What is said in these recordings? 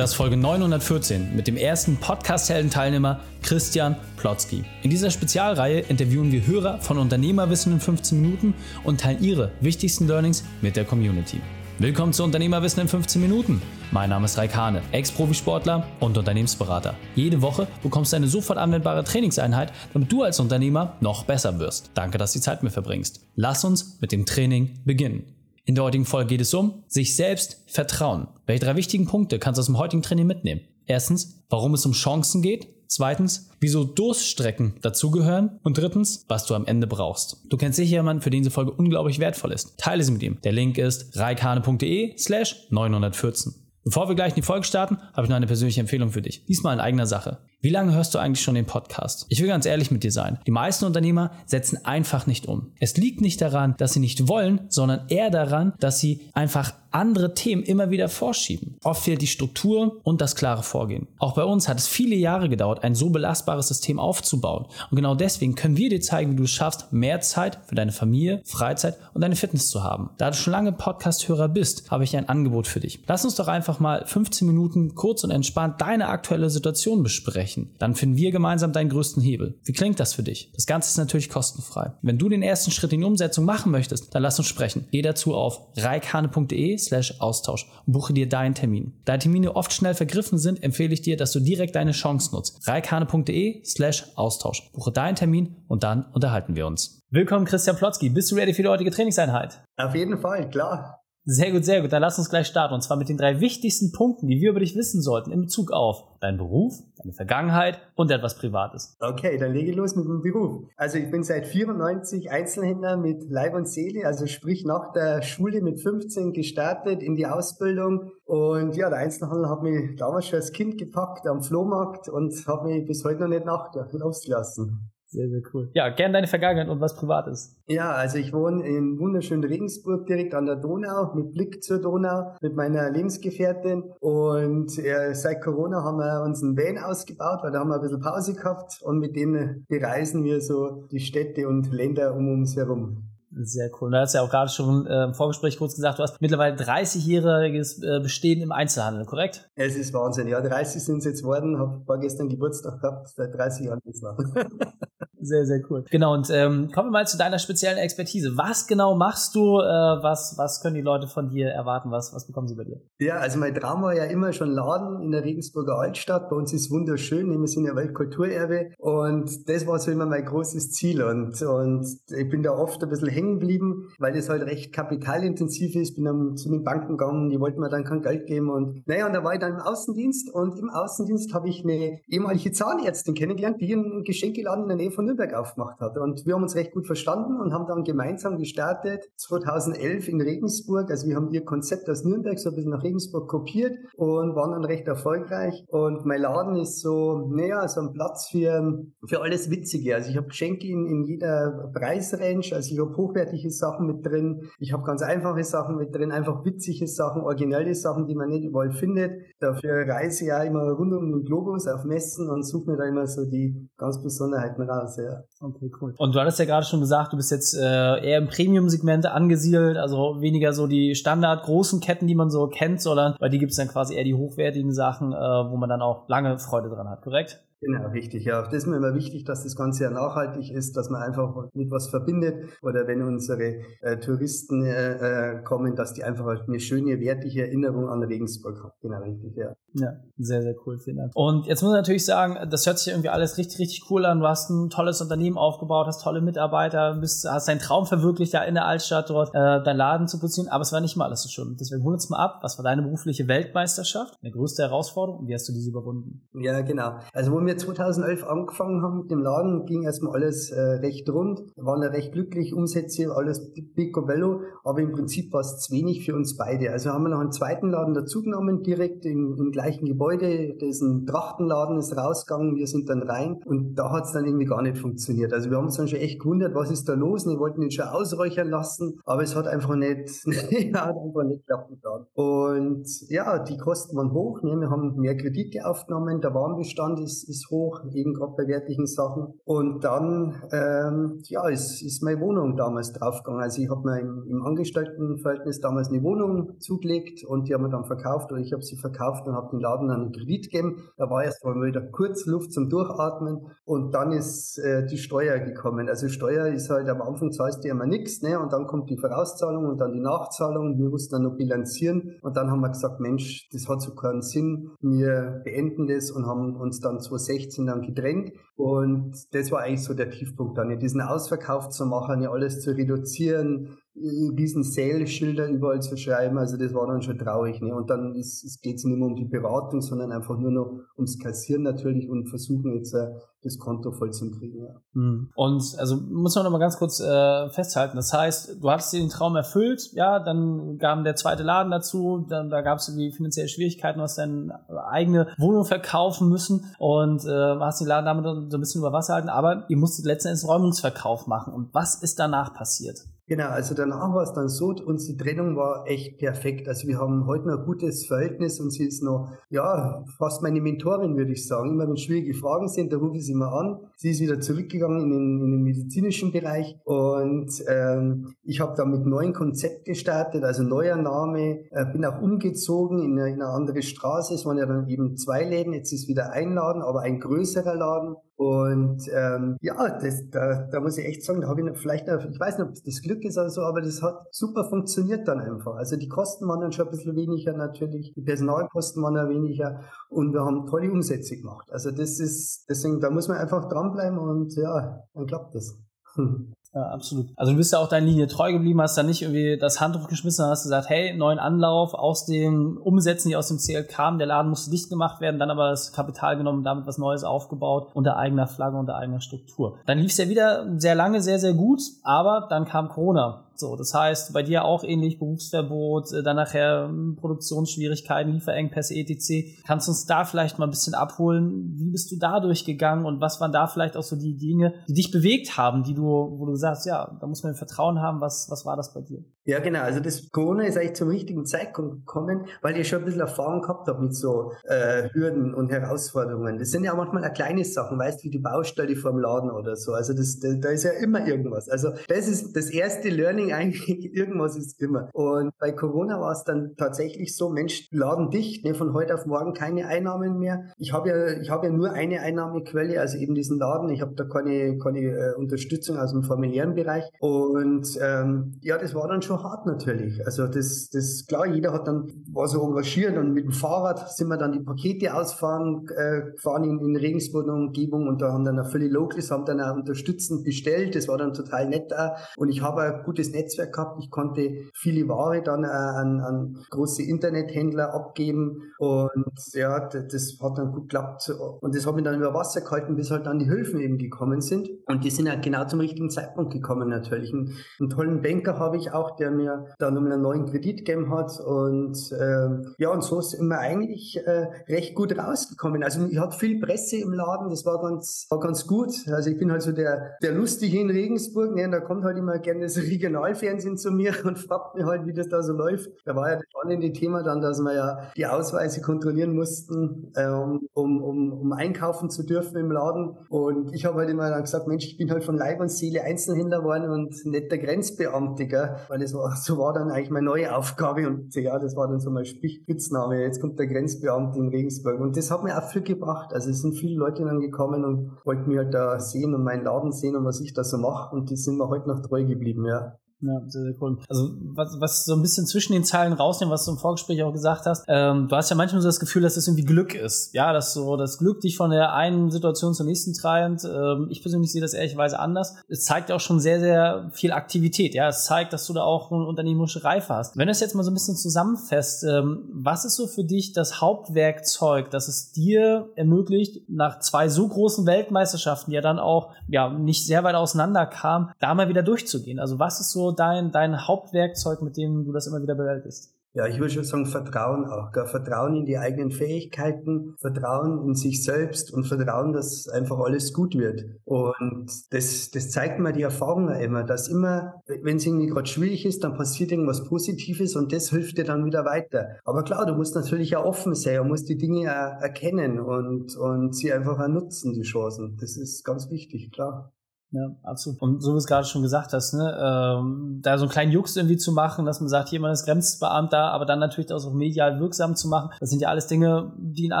Das ist Folge 914 mit dem ersten Podcast-Helden-Teilnehmer Christian Plotzky. In dieser Spezialreihe interviewen wir Hörer von Unternehmerwissen in 15 Minuten und teilen ihre wichtigsten Learnings mit der Community. Willkommen zu Unternehmerwissen in 15 Minuten. Mein Name ist Raik Hane, Ex-Profisportler und Unternehmensberater. Jede Woche bekommst du eine sofort anwendbare Trainingseinheit, damit du als Unternehmer noch besser wirst. Danke, dass du die Zeit mir verbringst. Lass uns mit dem Training beginnen. In der heutigen Folge geht es um sich selbst vertrauen. Welche drei wichtigen Punkte kannst du aus dem heutigen Training mitnehmen? Erstens, warum es um Chancen geht. Zweitens, wieso Durststrecken dazugehören. Und drittens, was du am Ende brauchst. Du kennst sicher jemanden, für den diese Folge unglaublich wertvoll ist. Teile sie mit ihm. Der Link ist reikane.de slash 914. Bevor wir gleich in die Folge starten, habe ich noch eine persönliche Empfehlung für dich. Diesmal in eigener Sache. Wie lange hörst du eigentlich schon den Podcast? Ich will ganz ehrlich mit dir sein. Die meisten Unternehmer setzen einfach nicht um. Es liegt nicht daran, dass sie nicht wollen, sondern eher daran, dass sie einfach andere Themen immer wieder vorschieben. Oft fehlt die Struktur und das klare Vorgehen. Auch bei uns hat es viele Jahre gedauert, ein so belastbares System aufzubauen. Und genau deswegen können wir dir zeigen, wie du es schaffst, mehr Zeit für deine Familie, Freizeit und deine Fitness zu haben. Da du schon lange Podcast-Hörer bist, habe ich ein Angebot für dich. Lass uns doch einfach mal 15 Minuten kurz und entspannt deine aktuelle Situation besprechen sprechen. Dann finden wir gemeinsam deinen größten Hebel. Wie klingt das für dich? Das Ganze ist natürlich kostenfrei. Wenn du den ersten Schritt in die Umsetzung machen möchtest, dann lass uns sprechen. Geh dazu auf reikhane.de slash Austausch und buche dir deinen Termin. Da Termine oft schnell vergriffen sind, empfehle ich dir, dass du direkt deine Chance nutzt. reikhane.de slash Austausch. Buche deinen Termin und dann unterhalten wir uns. Willkommen Christian Plotzky. Bist du ready für die heutige Trainingseinheit? Auf jeden Fall, klar. Sehr gut, sehr gut. Dann lass uns gleich starten. Und zwar mit den drei wichtigsten Punkten, die wir über dich wissen sollten in Bezug auf deinen Beruf, deine Vergangenheit und etwas Privates. Okay, dann lege ich los mit dem Beruf. Also ich bin seit 94 Einzelhändler mit Leib und Seele, also sprich nach der Schule mit 15 gestartet in die Ausbildung. Und ja, der Einzelhandel hat mich damals schon als Kind gepackt am Flohmarkt und hat mich bis heute noch nicht nachgelassen. Sehr, sehr cool. Ja, gern deine Vergangenheit und was Privates. Ja, also ich wohne in wunderschönen Regensburg, direkt an der Donau, mit Blick zur Donau, mit meiner Lebensgefährtin. Und äh, seit Corona haben wir uns einen Van ausgebaut, weil da haben wir ein bisschen Pause gehabt. Und mit dem bereisen wir so die Städte und Länder um uns herum. Sehr cool. Du hast ja auch gerade schon äh, im Vorgespräch kurz gesagt, du hast mittlerweile 30-jähriges äh, Bestehen im Einzelhandel, korrekt? Es ist Wahnsinn. Ja, 30 sind es jetzt worden. Hab war gestern Geburtstag gehabt, seit 30 Jahren jetzt noch. Sehr, sehr cool. Genau, und ähm, kommen wir mal zu deiner speziellen Expertise. Was genau machst du? Äh, was, was können die Leute von dir erwarten? Was, was bekommen sie bei dir? Ja, also mein Traum war ja immer schon Laden in der Regensburger Altstadt. Bei uns ist wunderschön, wir sind ja Weltkulturerbe und das war so immer mein großes Ziel und, und ich bin da oft ein bisschen hängen geblieben, weil das halt recht kapitalintensiv ist. Bin dann zu den Banken gegangen, die wollten mir dann kein Geld geben und naja, und da war ich dann im Außendienst und im Außendienst habe ich eine ehemalige Zahnärztin kennengelernt, die einen Geschenkeladen in der Nähe von Nürnberg aufgemacht hat. Und wir haben uns recht gut verstanden und haben dann gemeinsam gestartet, 2011 in Regensburg. Also wir haben ihr Konzept aus Nürnberg so ein bisschen nach Regensburg kopiert und waren dann recht erfolgreich. Und mein Laden ist so, naja, so ein Platz für, für alles Witzige. Also ich habe Geschenke in, in jeder Preisrange, also ich habe hochwertige Sachen mit drin, ich habe ganz einfache Sachen mit drin, einfach witzige Sachen, originelle Sachen, die man nicht überall findet. Dafür reise ich ja immer rund um den Globus auf Messen und suche mir da immer so die ganz Besonderheiten raus. Ja. Okay, cool. Und du hattest ja gerade schon gesagt, du bist jetzt äh, eher im Premium-Segment angesiedelt, also weniger so die Standard großen Ketten, die man so kennt, sondern bei dir gibt es dann quasi eher die hochwertigen Sachen, äh, wo man dann auch lange Freude dran hat, korrekt? Genau, richtig. Ja, das ist mir immer wichtig, dass das Ganze ja nachhaltig ist, dass man einfach mit was verbindet oder wenn unsere äh, Touristen äh, äh, kommen, dass die einfach eine schöne, wertige Erinnerung an Regensburg haben. Genau, richtig, ja. Ja, sehr, sehr cool, vielen Dank. Und jetzt muss man natürlich sagen, das hört sich irgendwie alles richtig, richtig cool an. Du hast ein tolles Unternehmen aufgebaut, hast tolle Mitarbeiter, bist, hast deinen Traum verwirklicht, ja in der Altstadt dort äh, deinen Laden zu positionieren, aber es war nicht mal alles so schön. Deswegen hol uns mal ab, was war deine berufliche Weltmeisterschaft, deine größte Herausforderung und wie hast du diese überwunden? Ja, genau. Also wo wir 2011 angefangen haben mit dem Laden, ging erstmal alles äh, recht rund, waren da recht glücklich, Umsätze, alles picobello, aber im Prinzip war es zu wenig für uns beide. Also haben wir noch einen zweiten Laden dazugenommen, direkt im, im gleichen Gebäude, das ist ein Trachtenladen ist rausgegangen, wir sind dann rein und da hat es dann irgendwie gar nicht funktioniert. Also wir haben uns dann schon echt gewundert, was ist da los? Wir wollten ihn schon ausräuchern lassen, aber es hat einfach nicht, hat einfach nicht geklappt. Und ja, die Kosten waren hoch, ne? wir haben mehr Kredite aufgenommen, der Warenbestand ist, ist hoch, eben gerade bei wertlichen Sachen. Und dann, ähm, ja, ist, ist meine Wohnung damals draufgegangen. Also ich habe mir im, im Angestelltenverhältnis damals eine Wohnung zugelegt und die haben wir dann verkauft oder ich habe sie verkauft und habe den Laden dann einen Kredit gegeben. Da war erst mal wieder kurz Luft zum Durchatmen und dann ist äh, die Steuer gekommen. Also Steuer ist halt am Anfang zahlst du immer nichts, ne? Und dann kommt die Vorauszahlung und dann die Nachzahlung. Wir mussten dann noch bilanzieren und dann haben wir gesagt, Mensch, das hat so keinen Sinn. Wir beenden das und haben uns dann 2016 dann getrennt. Und das war eigentlich so der Tiefpunkt dann, diesen Ausverkauf zu machen, ja alles zu reduzieren, riesen Sale-Schilder überall zu schreiben, also das war dann schon traurig. Ne? Und dann ist, es geht es nicht mehr um die Beratung, sondern einfach nur noch ums Kassieren natürlich und versuchen jetzt äh, das Konto voll zu kriegen. Ja. Hm. Und also muss man noch mal ganz kurz äh, festhalten. Das heißt, du hattest den Traum erfüllt, ja, dann kam der zweite Laden dazu, dann da gab es irgendwie finanzielle Schwierigkeiten, hast deine eigene Wohnung verkaufen müssen und äh, hast den Laden damit so ein bisschen über Wasser halten, aber ihr musstet letzten Endes Räumungsverkauf machen. Und was ist danach passiert? Genau, also danach war es dann so, uns die Trennung war echt perfekt. Also wir haben heute noch ein gutes Verhältnis und sie ist noch, ja, fast meine Mentorin, würde ich sagen. Immer wenn schwierige Fragen sind, da rufe ich sie mal an. Sie ist wieder zurückgegangen in den, in den medizinischen Bereich und ähm, ich habe da mit neuen Konzept gestartet, also neuer Name, äh, bin auch umgezogen in eine, in eine andere Straße. Es waren ja dann eben zwei Läden, jetzt ist wieder ein Laden, aber ein größerer Laden. Und ähm, ja, das, da, da muss ich echt sagen, da habe ich vielleicht, ich weiß nicht, ob das Glück ist oder so, aber das hat super funktioniert dann einfach. Also die Kosten waren dann schon ein bisschen weniger natürlich, die Personalkosten waren ja weniger und wir haben tolle Umsätze gemacht. Also das ist, deswegen, da muss man einfach dranbleiben und ja, dann klappt das. Hm. Ja, absolut. Also du bist ja auch deiner Linie treu geblieben, hast da nicht irgendwie das Handtuch geschmissen, hast gesagt, hey, neuen Anlauf aus den Umsätzen, die aus dem CL kamen, der Laden musste dicht gemacht werden, dann aber das Kapital genommen, damit was Neues aufgebaut, unter eigener Flagge, unter eigener Struktur. Dann lief es ja wieder sehr lange, sehr, sehr gut, aber dann kam Corona. So, das heißt, bei dir auch ähnlich Berufsverbot, äh, dann nachher hm, Produktionsschwierigkeiten, Lieferengpässe, etc. Kannst du uns da vielleicht mal ein bisschen abholen? Wie bist du da durchgegangen und was waren da vielleicht auch so die Dinge, die dich bewegt haben, die du, wo du sagst, ja, da muss man Vertrauen haben. Was, was war das bei dir? Ja, genau. Also das Corona ist eigentlich zum richtigen Zeitpunkt gekommen, weil ich schon ein bisschen Erfahrung gehabt habe mit so äh, Hürden und Herausforderungen. Das sind ja manchmal auch kleine Sachen, weißt wie die Baustelle vorm Laden oder so. Also das, da, da ist ja immer irgendwas. Also das ist das erste Learning eigentlich, irgendwas ist immer. Und bei Corona war es dann tatsächlich so, Mensch, Laden dicht, ne, von heute auf morgen keine Einnahmen mehr. Ich habe ja, ich ja nur eine Einnahmequelle, also eben diesen Laden. Ich habe da keine, keine äh, Unterstützung aus dem familiären Bereich. Und ähm, ja, das war dann schon hart natürlich. Also das, das klar, jeder hat dann war so engagiert und mit dem Fahrrad sind wir dann die Pakete ausfahren, äh, gefahren in, in Regensburg und Umgebung und da haben dann auch viele Locals haben dann auch unterstützend bestellt. Das war dann total nett auch. Und ich habe ein gutes Netzwerk gehabt. Ich konnte viele Ware dann an, an große Internethändler abgeben und ja, das hat dann gut geklappt. Und das hat mich dann über Wasser gehalten, bis halt dann die Hilfen eben gekommen sind. Und die sind ja genau zum richtigen Zeitpunkt gekommen natürlich. Einen, tollen Banker habe ich auch, der mir dann um einen neuen Kredit gegeben hat. Und ähm, ja, und so ist immer eigentlich äh, recht gut rausgekommen. Also ich hatte viel Presse im Laden, das war ganz, war ganz gut. Also ich bin halt so der, der Lustige in Regensburg, ne? da kommt halt immer gerne das Regionalfernsehen zu mir und fragt mir halt, wie das da so läuft. Da war ja das spannende Thema dann, dass wir ja die Ausweise kontrollieren mussten, äh, um, um, um einkaufen zu dürfen im Laden. Und ich habe halt immer dann gesagt, Mensch, ich bin halt von Leib und Seele Einzelhändler geworden und nicht der Grenzbeamte, weil das war, so war dann eigentlich meine neue Aufgabe und ja, das war dann so mein Spitzname. Jetzt kommt der Grenzbeamte in Regensburg und das hat mir auch viel gebracht. Also es sind viele Leute dann gekommen und wollten mich halt da sehen und meinen Laden sehen und was ich da so mache und die sind mir heute noch treu geblieben, ja. Ja, sehr, sehr cool. Also was, was so ein bisschen zwischen den Zeilen rausnehmen, was du im Vorgespräch auch gesagt hast, ähm, du hast ja manchmal so das Gefühl, dass das irgendwie Glück ist. Ja, dass so das Glück dich von der einen Situation zur nächsten treibt. Ähm, ich persönlich sehe das ehrlicherweise anders. Es zeigt auch schon sehr, sehr viel Aktivität. Ja, es zeigt, dass du da auch eine unternehmerische Reife hast. Wenn du es jetzt mal so ein bisschen zusammenfasst, ähm, was ist so für dich das Hauptwerkzeug, das es dir ermöglicht, nach zwei so großen Weltmeisterschaften, die ja dann auch ja nicht sehr weit auseinander kamen, da mal wieder durchzugehen? Also was ist so dein, dein Hauptwerkzeug, mit dem du das immer wieder bewältigst? ja, ich würde schon sagen Vertrauen auch. Gell? Vertrauen in die eigenen Fähigkeiten, Vertrauen in sich selbst und Vertrauen, dass einfach alles gut wird. Und das, das zeigt mir die Erfahrung immer, dass immer, wenn es irgendwie gerade schwierig ist, dann passiert irgendwas Positives und das hilft dir dann wieder weiter. Aber klar, du musst natürlich auch offen sein und musst die Dinge auch erkennen und, und sie einfach auch nutzen, die Chancen. Das ist ganz wichtig, klar. Ja, absolut. Und so wie du es gerade schon gesagt hast, ne, ähm, da so einen kleinen Jux irgendwie zu machen, dass man sagt, jemand ist Grenzbeamter, aber dann natürlich das auch medial wirksam zu machen, das sind ja alles Dinge, die eine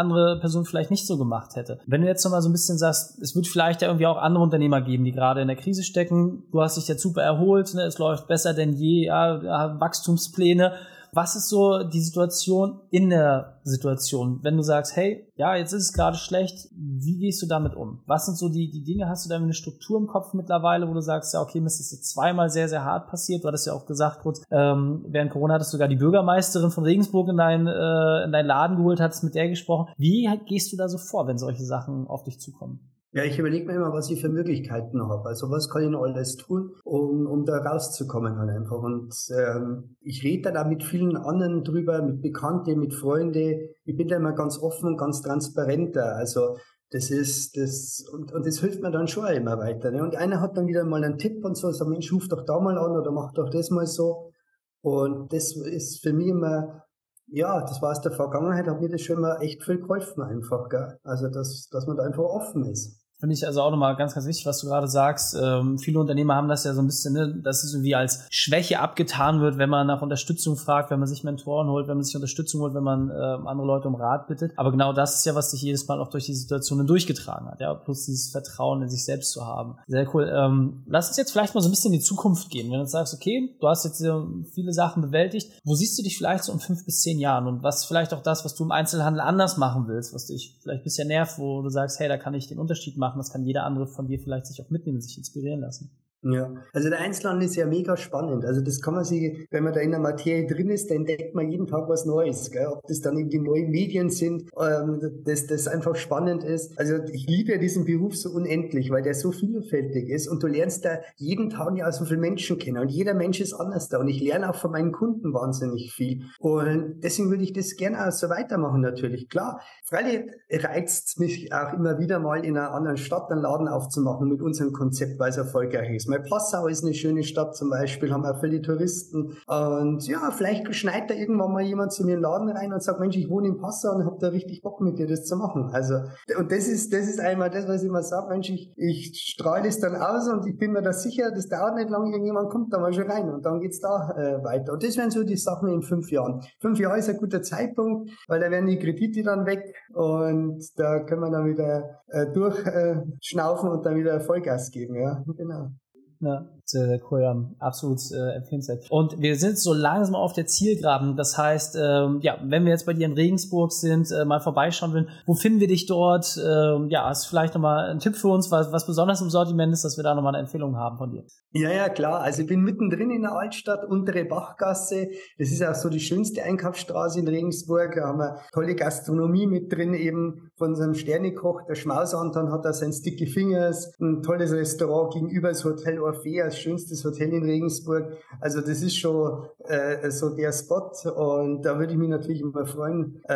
andere Person vielleicht nicht so gemacht hätte. Wenn du jetzt nochmal so ein bisschen sagst, es wird vielleicht ja irgendwie auch andere Unternehmer geben, die gerade in der Krise stecken, du hast dich jetzt super erholt, ne, es läuft besser denn je, ja, Wachstumspläne, was ist so die Situation in der Situation, wenn du sagst, hey, ja, jetzt ist es gerade schlecht, wie gehst du damit um? Was sind so die, die Dinge, hast du da eine Struktur im Kopf mittlerweile, wo du sagst, ja, okay, Mist, ist jetzt zweimal sehr, sehr hart passiert, du hattest ja auch gesagt kurz, ähm, während Corona hattest du sogar die Bürgermeisterin von Regensburg in deinen äh, in deinen Laden geholt, hattest mit der gesprochen. Wie gehst du da so vor, wenn solche Sachen auf dich zukommen? Ja, ich überlege mir immer, was ich für Möglichkeiten habe. Also was kann ich noch alles tun, um, um da rauszukommen halt einfach. Und ähm, ich rede da mit vielen anderen drüber, mit Bekannten, mit Freunden. Ich bin da immer ganz offen und ganz transparenter. Also das ist das und, und das hilft mir dann schon immer weiter. Ne? Und einer hat dann wieder mal einen Tipp und so, sagt, Mensch, ruf doch da mal an oder mach doch das mal so. Und das ist für mich immer ja, das war aus der Vergangenheit, hat mir das schon mal echt viel geholfen einfach, gell? Also, dass, dass man da einfach offen ist. Finde ich also auch nochmal ganz, ganz wichtig, was du gerade sagst. Ähm, viele Unternehmer haben das ja so ein bisschen, ne, dass es irgendwie als Schwäche abgetan wird, wenn man nach Unterstützung fragt, wenn man sich Mentoren holt, wenn man sich Unterstützung holt, wenn man äh, andere Leute um Rat bittet. Aber genau das ist ja, was sich jedes Mal auch durch die Situationen durchgetragen hat. Ja, plus dieses Vertrauen in sich selbst zu haben. Sehr cool. Ähm, lass uns jetzt vielleicht mal so ein bisschen in die Zukunft gehen. Wenn du sagst, okay, du hast jetzt viele Sachen bewältigt, wo siehst du dich vielleicht so in fünf bis zehn Jahren und was vielleicht auch das, was du im Einzelhandel anders machen willst, was dich vielleicht ein bisschen nervt, wo du sagst, hey, da kann ich den Unterschied machen machen. Das kann jeder andere von dir vielleicht sich auch mitnehmen, sich inspirieren lassen. Ja, also der Einzelhandel ist ja mega spannend. Also das kann man sich, wenn man da in der Materie drin ist, dann entdeckt man jeden Tag was Neues. Gell? Ob das dann eben die neuen Medien sind, ähm, dass das einfach spannend ist. Also ich liebe ja diesen Beruf so unendlich, weil der so vielfältig ist und du lernst da jeden Tag ja so viele Menschen kennen und jeder Mensch ist anders da und ich lerne auch von meinen Kunden wahnsinnig viel. Und deswegen würde ich das gerne auch so weitermachen natürlich. Klar, freilich reizt mich auch immer wieder mal in einer anderen Stadt einen Laden aufzumachen mit unserem Konzept, weil es erfolgreich ist. Mal Passau ist eine schöne Stadt zum Beispiel, haben auch viele Touristen. Und ja, vielleicht schneit da irgendwann mal jemand zu mir in den Laden rein und sagt, Mensch, ich wohne in Passau und hab da richtig Bock mit dir das zu machen. Also, und das ist, das ist einmal das, was ich immer sage, Mensch, ich, ich strahle das dann aus und ich bin mir da sicher, das dauert nicht lange, irgendjemand kommt da mal schon rein und dann geht's da äh, weiter. Und das wären so die Sachen in fünf Jahren. Fünf Jahre ist ein guter Zeitpunkt, weil da werden die Kredite dann weg und da können wir dann wieder äh, durchschnaufen äh, und dann wieder Vollgas geben, ja, genau. Ja, sehr, sehr cool, ja, absolut äh, empfehlenswert. Und wir sind so langsam auf der Zielgraben. Das heißt, ähm, ja, wenn wir jetzt bei dir in Regensburg sind, äh, mal vorbeischauen wollen, wo finden wir dich dort? Ähm, ja, hast vielleicht nochmal einen Tipp für uns, was, was besonders im Sortiment ist, dass wir da nochmal eine Empfehlung haben von dir? Ja, ja, klar. Also ich bin mittendrin in der Altstadt, untere Bachgasse. Das ist auch so die schönste Einkaufsstraße in Regensburg. Da haben wir tolle Gastronomie mit drin, eben von unserem Sternekoch, der Schmausanton hat da sein Sticky Fingers, ein tolles Restaurant gegenüber das Hotel Orpheus schönstes Hotel in Regensburg. Also das ist schon äh, so der Spot und da würde ich mich natürlich immer freuen, äh,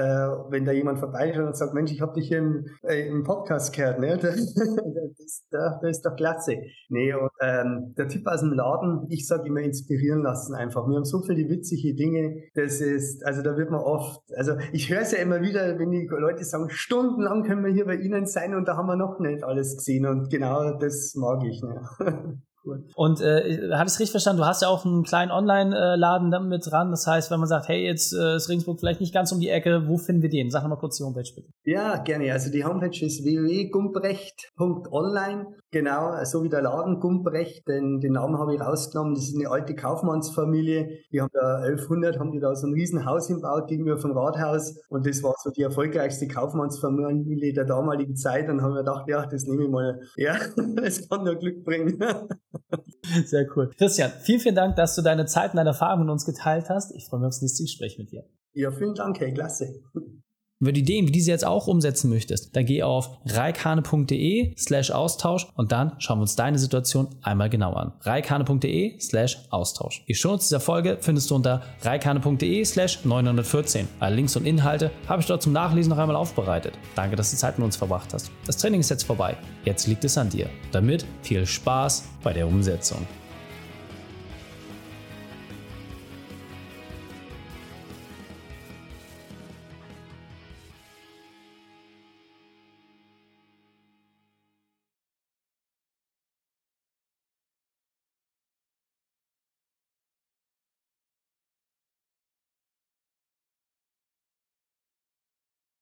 wenn da jemand vorbeischaut und sagt, Mensch, ich habe dich hier im, äh, im Podcast gehört. Ne? Das, das, das, ist doch klasse. Nee, und, ähm, der Tipp aus dem Laden, ich sage immer inspirieren lassen einfach. Wir haben so viele witzige Dinge, das ist, also da wird man oft, also ich höre es ja immer wieder, wenn die Leute sagen, stundenlang können wir hier bei Ihnen sein und da haben wir noch nicht alles gesehen und genau das mag ich. Ne? Cool. Und äh, hatte ich richtig verstanden, du hast ja auch einen kleinen Online-Laden damit dran. Das heißt, wenn man sagt, hey, jetzt äh, ist Regensburg vielleicht nicht ganz um die Ecke, wo finden wir den? Sag mal kurz die Homepage bitte. Ja, gerne. Also die Homepage ist www.gumbrecht.online. Genau, so wie der Laden Gumbrecht, den, den Namen habe ich rausgenommen. Das ist eine alte Kaufmannsfamilie. Die haben da 1100, haben die da so ein Riesenhaus gebaut gegenüber vom Rathaus. Und das war so die erfolgreichste Kaufmannsfamilie der damaligen Zeit. Und haben wir gedacht, ja, das nehme ich mal. Ja, das kann nur Glück bringen. Sehr cool. Christian, vielen, vielen Dank, dass du deine Zeit und deine Erfahrungen mit uns geteilt hast. Ich freue mich aufs nächste Gespräch mit dir. Ja, vielen Dank, hey, klasse. Wenn du Ideen wie diese jetzt auch umsetzen möchtest, dann geh auf reikane.de slash Austausch und dann schauen wir uns deine Situation einmal genau an. reikane.de slash Austausch. Die Shownotes dieser Folge findest du unter reikane.de slash 914. Alle Links und Inhalte habe ich dort zum Nachlesen noch einmal aufbereitet. Danke, dass du Zeit mit uns verbracht hast. Das Training ist jetzt vorbei. Jetzt liegt es an dir. Damit viel Spaß bei der Umsetzung.